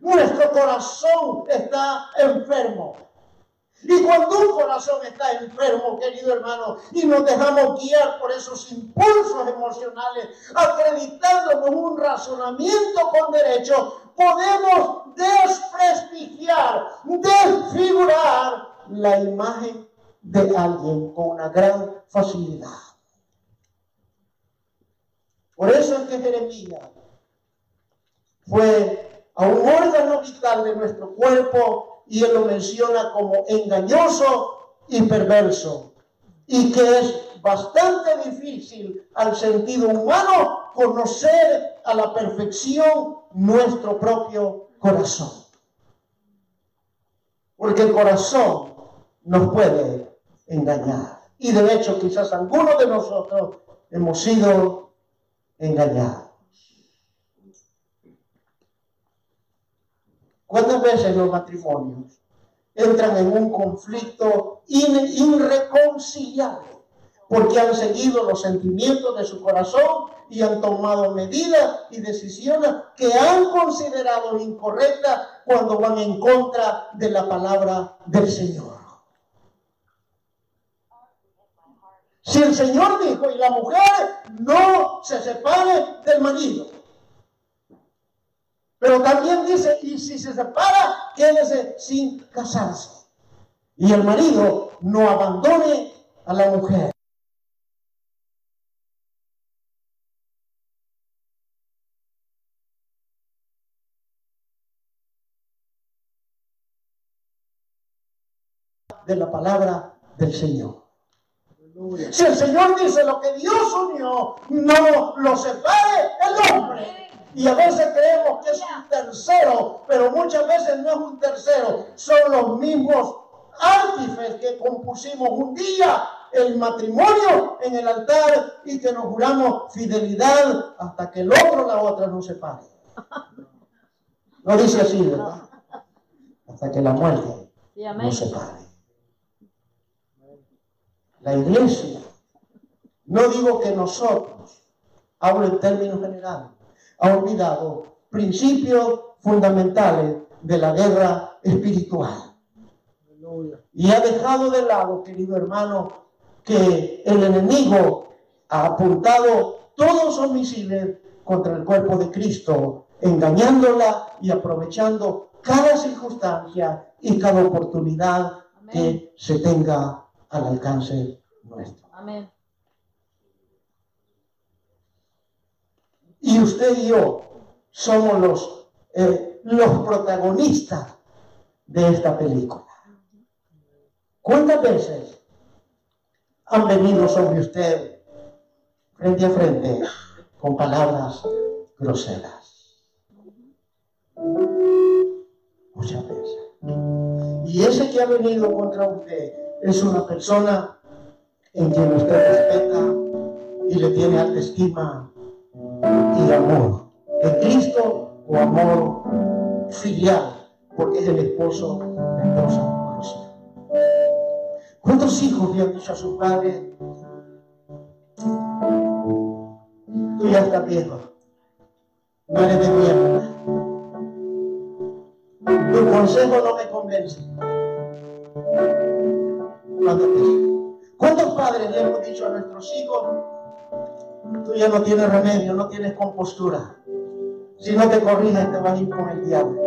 Speaker 1: nuestro corazón está enfermo. Y cuando un corazón está enfermo, querido hermano, y nos dejamos guiar por esos impulsos emocionales, acreditándonos un razonamiento con derecho, podemos desprestigiar, desfigurar la imagen de alguien con una gran facilidad. Por eso es que Jeremías fue a un órgano vital de nuestro cuerpo y él lo menciona como engañoso y perverso, y que es bastante difícil al sentido humano conocer a la perfección nuestro propio corazón. Porque el corazón nos puede engañar. Y de hecho quizás algunos de nosotros hemos sido engañados. ¿Cuántas veces los matrimonios entran en un conflicto irreconciliable? Porque han seguido los sentimientos de su corazón y han tomado medidas y decisiones que han considerado incorrectas cuando van en contra de la palabra del Señor. Si el Señor dijo y la mujer no se separe del marido, pero también dice, y si se separa, quédese sin casarse. Y el marido no abandone a la mujer. de la palabra del Señor. Si el Señor dice lo que Dios unió, no lo separe el hombre. Y a veces creemos que es un tercero, pero muchas veces no es un tercero, son los mismos artífices que compusimos un día el matrimonio en el altar y que nos juramos fidelidad hasta que el otro la otra no se pare. No dice así, ¿verdad? Hasta que la muerte no se pare. La iglesia, no digo que nosotros, hablo en términos generales, ha olvidado principios fundamentales de la guerra espiritual. Y ha dejado de lado, querido hermano, que el enemigo ha apuntado todos sus misiles contra el cuerpo de Cristo, engañándola y aprovechando cada circunstancia y cada oportunidad que se tenga al alcance nuestro. Amén. Y usted y yo somos los, eh, los protagonistas de esta película. ¿Cuántas veces han venido sobre usted frente a frente con palabras groseras? Muchas veces. Y ese que ha venido contra usted es una persona en quien usted respeta y le tiene alta estima y amor. ¿De Cristo o amor filial? Porque es el esposo, la esposa. ¿Cuántos hijos le han dicho a su padre? Tú ya estás viejo. No eres de mierda. Tu consejo no me convence. ¿Cuántos padres le hemos dicho a nuestros hijos? Tú ya no tienes remedio, no tienes compostura. Si no te corriges, te vas a ir con el diablo.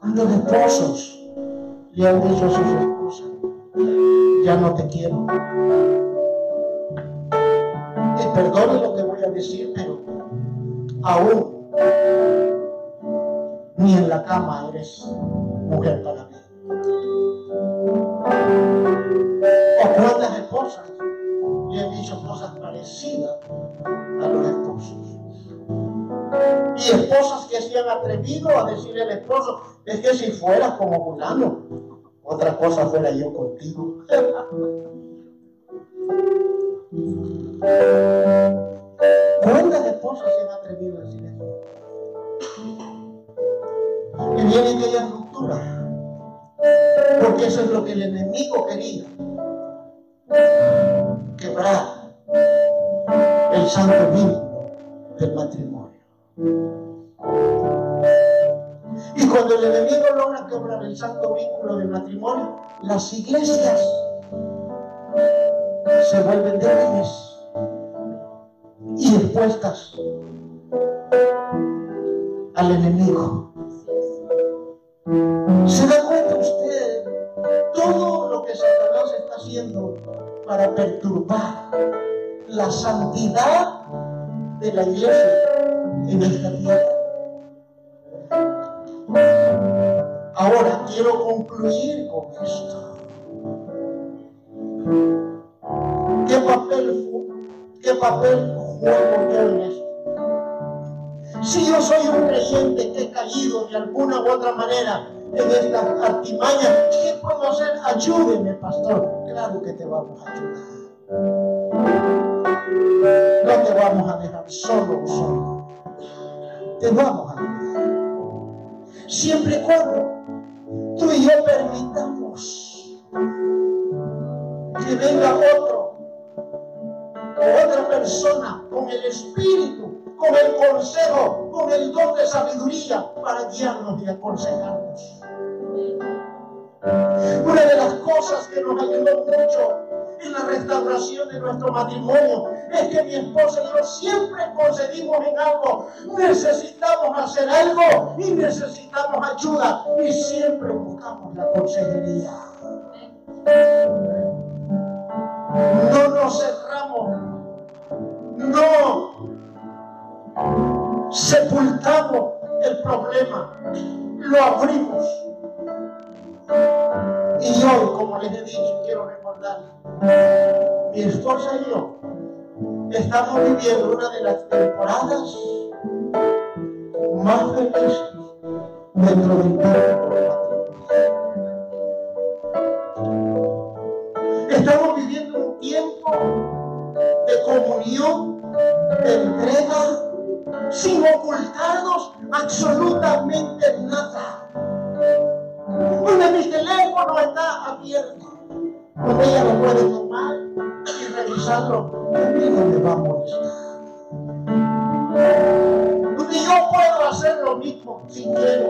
Speaker 1: ¿Cuántos esposos le han dicho a sus esposas? Ya no te quiero. Y perdone lo que voy a decir, pero aún ni en la cama eres mujer para mí. Le han dicho cosas parecidas a los esposos? Y esposas que se han atrevido a decirle al esposo, es que si fueras como fulano, otra cosa fuera yo contigo. ¿Cuántas esposas se han atrevido a decir eso? Y viene aquella ruptura. Porque eso es lo que el enemigo quería. Santo vínculo del matrimonio. Y cuando el enemigo logra quebrar el santo vínculo del matrimonio, las iglesias se vuelven débiles y expuestas al enemigo. ¿Se da cuenta usted todo lo que Satanás está haciendo para perturbar la santidad de la iglesia en esta tierra? Ahora quiero concluir con esto. ¿Qué papel, qué papel juego yo en esto? Si yo soy un creyente que he caído de alguna u otra manera en esta artimaña, ¿qué puedo hacer? Ayúdeme, pastor. Claro que te vamos a ayudar. No te vamos a dejar solo solo. Te vamos a ayudar. Siempre y cuando tú y yo permitamos que venga otro, otra persona con el espíritu con el consejo, con el don de sabiduría para guiarnos y aconsejarnos. Una de las cosas que nos ayudó mucho en la restauración de nuestro matrimonio es que mi esposa y yo siempre concedimos en algo. Necesitamos hacer algo y necesitamos ayuda y siempre buscamos la consejería. No nos cerramos. No sepultamos el problema, lo abrimos. Y hoy, como les dicho, quiero recordar, mi esposa y yo estamos viviendo una de las temporadas más felices dentro del tiempo. Estamos viviendo un tiempo de comunión, de entrega, sin ocultarnos absolutamente nada. Donde mi teléfono está abierto, donde ella lo puede tomar y revisarlo, no me va a molestar. Donde yo puedo hacer lo mismo si quiero.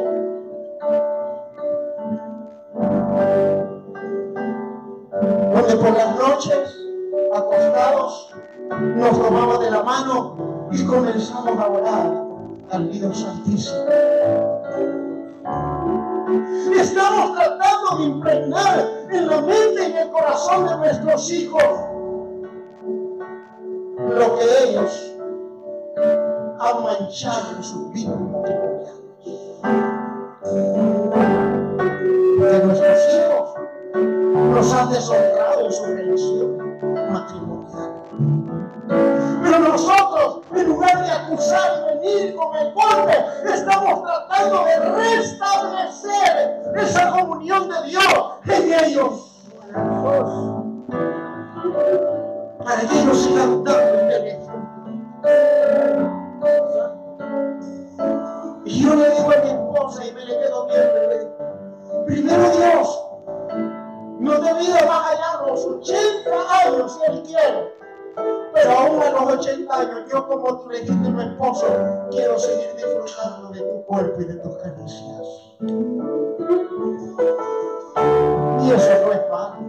Speaker 1: Donde por las noches, acostados, nos tomamos de la mano y comenzamos a orar al Dios Santísimo. Estamos tratando de impregnar en la mente y en el corazón de nuestros hijos lo que ellos han manchado en sus vidas matrimoniales. Que nuestros hijos nos han deshonrado en su relación matrimonial. Pero nosotros, en lugar de acusar y venir con el golpe, estamos tratando de restablecer esa comunión de Dios en ellos. Para que ellos sigan dando el. Yo como tu legítimo esposo, quiero seguir disfrutando de tu cuerpo y de tus caricias. Y eso no es fácil.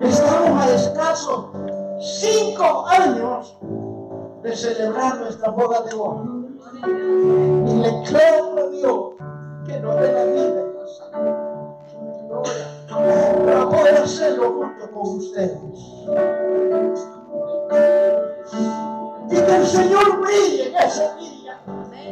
Speaker 1: Estamos a escasos cinco años de celebrar nuestra boda de boda. Y le creo a Dios que nos dé la vida y la salud. Para poder hacerlo junto con ustedes. Día.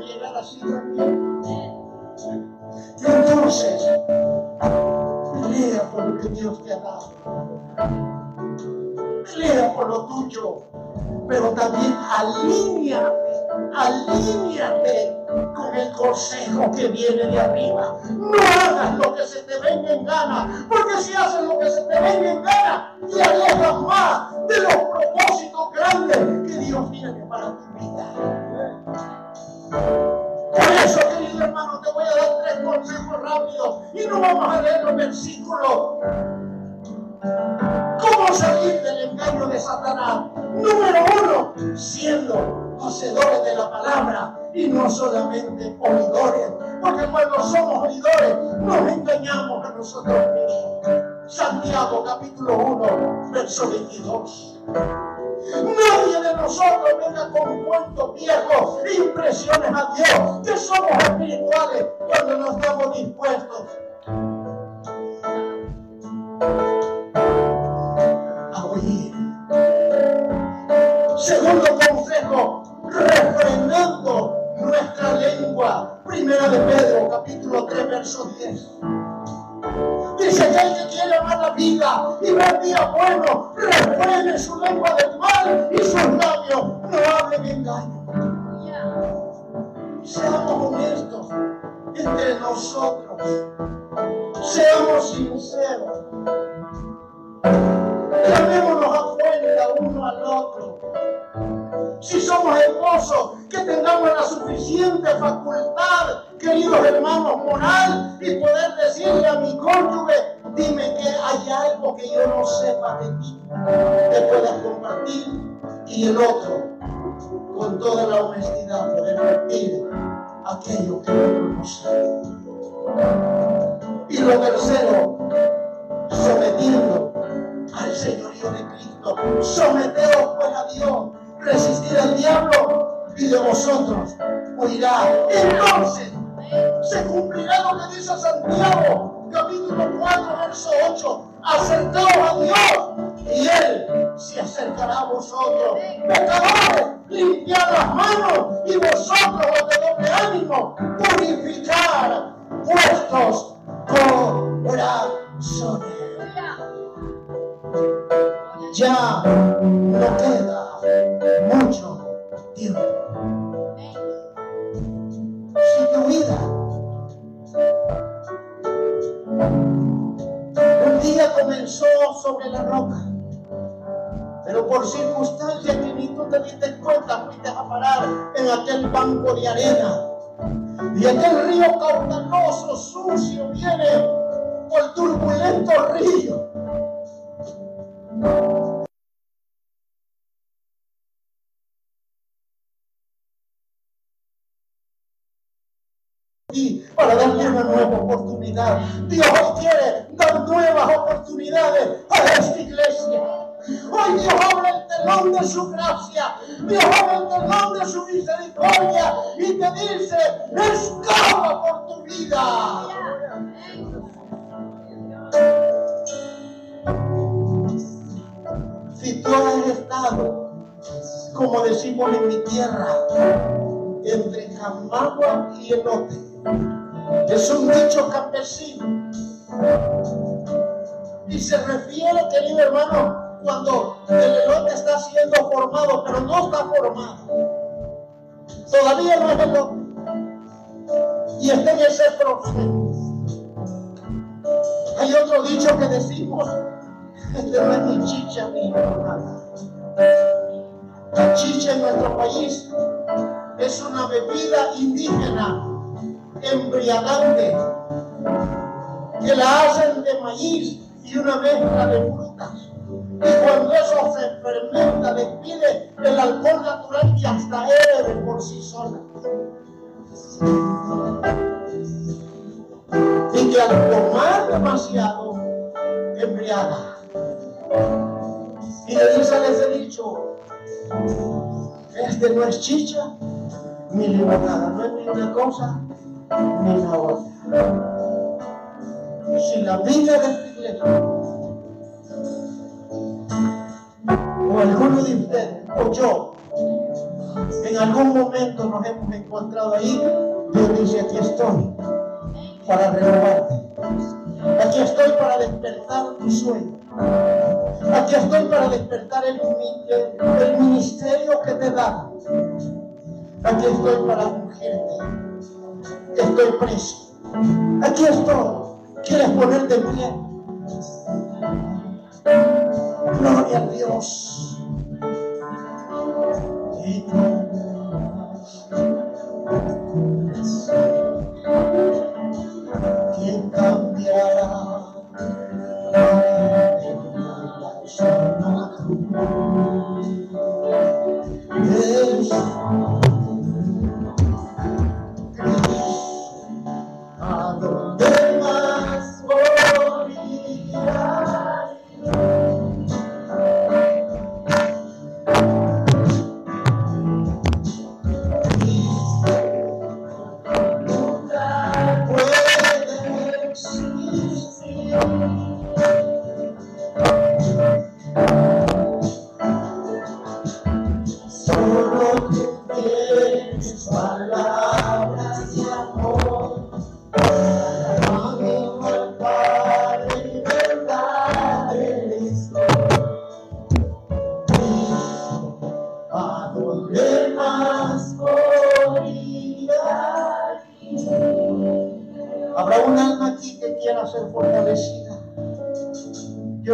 Speaker 1: Llegar así también. Y entonces, pelea por lo que Dios te ha dado. Pelea por lo tuyo, pero también alíñate, alíñate con el consejo que viene de arriba. No hagas lo que se te venga en gana, porque si haces lo que se te venga en gana, te alejas más de los propósitos grandes que Dios tiene para tu vida. Por eso, querido hermano, te voy a dar tres consejos rápidos y no vamos a leer los versículos. ¿Cómo salir del engaño de Satanás? Número uno, siendo hacedores de la palabra y no solamente oidores. Porque cuando somos oidores nos engañamos a nosotros mismos. Santiago capítulo 1, verso 22. Nadie de nosotros venga con cuentos viejos impresiones a Dios, que somos espirituales cuando no estamos dispuestos a oír. Segundo consejo, refrenando nuestra lengua. Primera de Pedro, capítulo 3, verso 10. Dice que el que quiere amar la vida y ver día bueno, refrene su lengua del mal y sus labios no hablen engaño. Seamos honestos entre nosotros. Seamos sinceros. Llamémonos a cuenta uno al otro. Si somos esposos, que tengamos la suficiente facultad, queridos hermanos, moral y poder decirle a mi cónyuge, dime que hay algo que yo no sepa de ti, que puedas compartir y el otro, con toda la honestidad, poder repetir aquello que no conoce. Y lo tercero, sometiendo al señorío de Cristo. Someteos pues a Dios, resistir al diablo y de vosotros huirá. Entonces se cumplirá lo que dice Santiago, capítulo 4, verso 8. Acercaos a Dios y Él se acercará a vosotros. Pecadores, limpiad las manos y vosotros los de doble ánimo, purificar vuestros banco de arena. Y aquel río caudaloso, sucio, viene por turbulento río. Para darle una nueva oportunidad. Dios quiere dar nuevas oportunidades a esta iglesia. Hoy Dios abre el telón de su gracia, Dios abre el telón de su misericordia y te dice, escapa por tu vida. Si tú has estado, como decimos en mi tierra, entre Jamagua y Elote, es un dicho campesino. Y se refiere, querido hermano, cuando el elote está siendo formado, pero no está formado. Todavía no es elote. Y está en ese proceso. Hay otro dicho que decimos, este no es ni chicha ni nada. La chicha en nuestro país es una bebida indígena embriagante que la hacen de maíz y una mezcla de frutas. Y cuando eso se fermenta, despide el alcohol natural y hasta bebe por sí sola. Y que al tomar demasiado, embriaga. Y le dice ese dicho, este no es chicha ni limonada, no es ni una cosa ni la otra. Si la vida de iglesia alguno de ustedes o yo en algún momento nos hemos encontrado ahí, Dios dice, aquí estoy para renovarte. Aquí estoy para despertar tu sueño. Aquí estoy para despertar el, el ministerio que te da. Aquí estoy para ungirte. Estoy preso. Aquí estoy. ¿Quieres ponerte en pie? Gloria a Dios. ¿Quién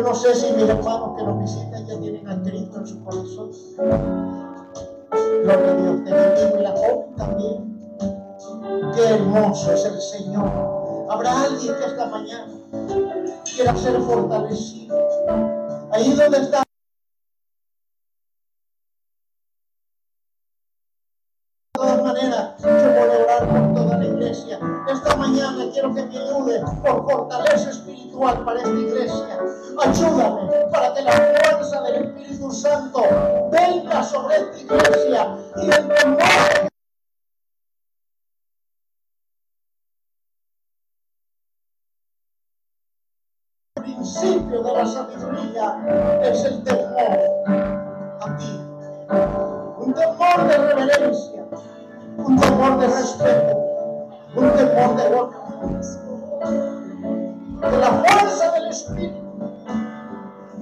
Speaker 1: no sé si mis hermanos que nos visitan ya tienen a Cristo en su corazón. Gloria a Dios, te bendigo y la joven también. Qué hermoso es el Señor. Habrá alguien que esta mañana quiera ser fortalecido. Ahí donde está. Quiero que me ayude por fortaleza espiritual. para esta iglesia. Ayúdame para que la fuerza del Espíritu Santo venga sobre esta iglesia y el temor principio de la sabiduría es el temor a ti. Un temor de reverencia, un temor de respeto, un temor de. Que la fuerza del Espíritu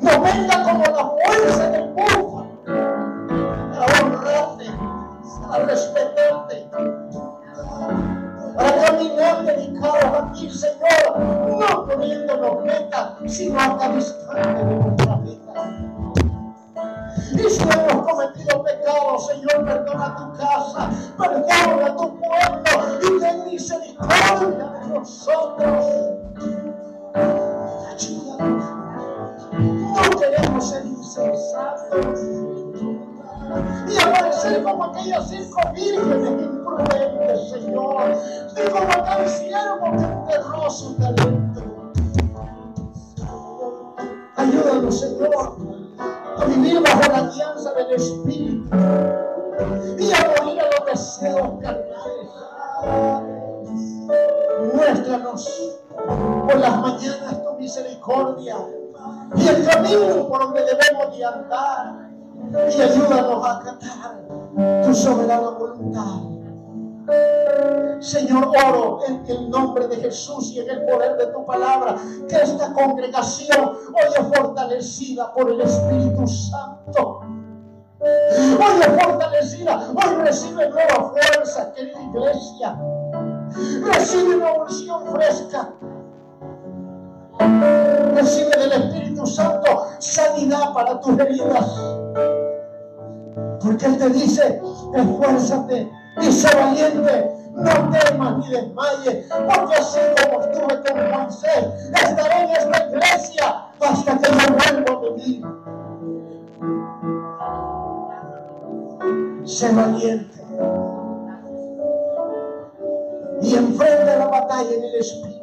Speaker 1: no venga como la fuerza del búfalo a honrarte, a respetarte, para caminar dedicados a ti, Señor, no poniéndonos metas, sino acariciando de nuestra vida. Hemos cometido pecados, Señor, perdona tu casa, perdona tu pueblo y ten misericordia de nosotros. Ayúdanos. No queremos ser insensatos y aparecer como aquellas cinco vírgenes imprudentes, Señor, y como aquel siervo que enterró su talento. Ayúdanos, Señor, a vivir bajo la alianza del Espíritu y a morir a los deseos carnales. Muéstranos por las mañanas tu misericordia y el camino por donde debemos de andar y ayúdanos a acatar tu soberana voluntad. Señor, oro en el nombre de Jesús y en el poder de tu palabra, que esta congregación hoy es fortalecida por el Espíritu Santo. Hoy es fortalecida, hoy recibe nueva fuerza, querida iglesia. Recibe una unción fresca. Recibe del Espíritu Santo sanidad para tus heridas. Porque Él te dice, esfuérzate y sé valiente. No temas ni desmayes, porque así como estuve con Moisés, estaré en esta iglesia hasta que yo vuelva a venir. Sé valiente y enfrenta la batalla en el Espíritu.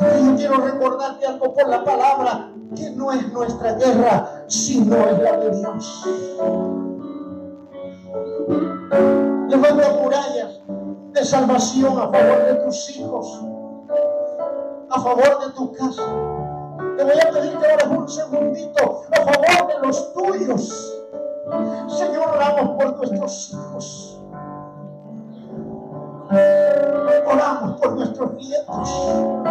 Speaker 1: Yo quiero recordarte algo por la palabra, que no es nuestra guerra, sino es la de Dios. Levanta murallas de salvación a favor de tus hijos, a favor de tu casa. Te voy a pedir que ores un segundito a favor de los tuyos. Señor, oramos por nuestros hijos. Oramos por nuestros nietos,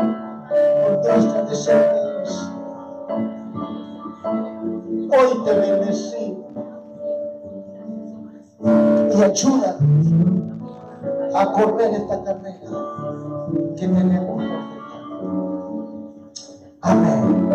Speaker 1: por nuestras descendencias. Hoy te bendecimos y ayúdanos a correr esta carrera que tenemos. Amén.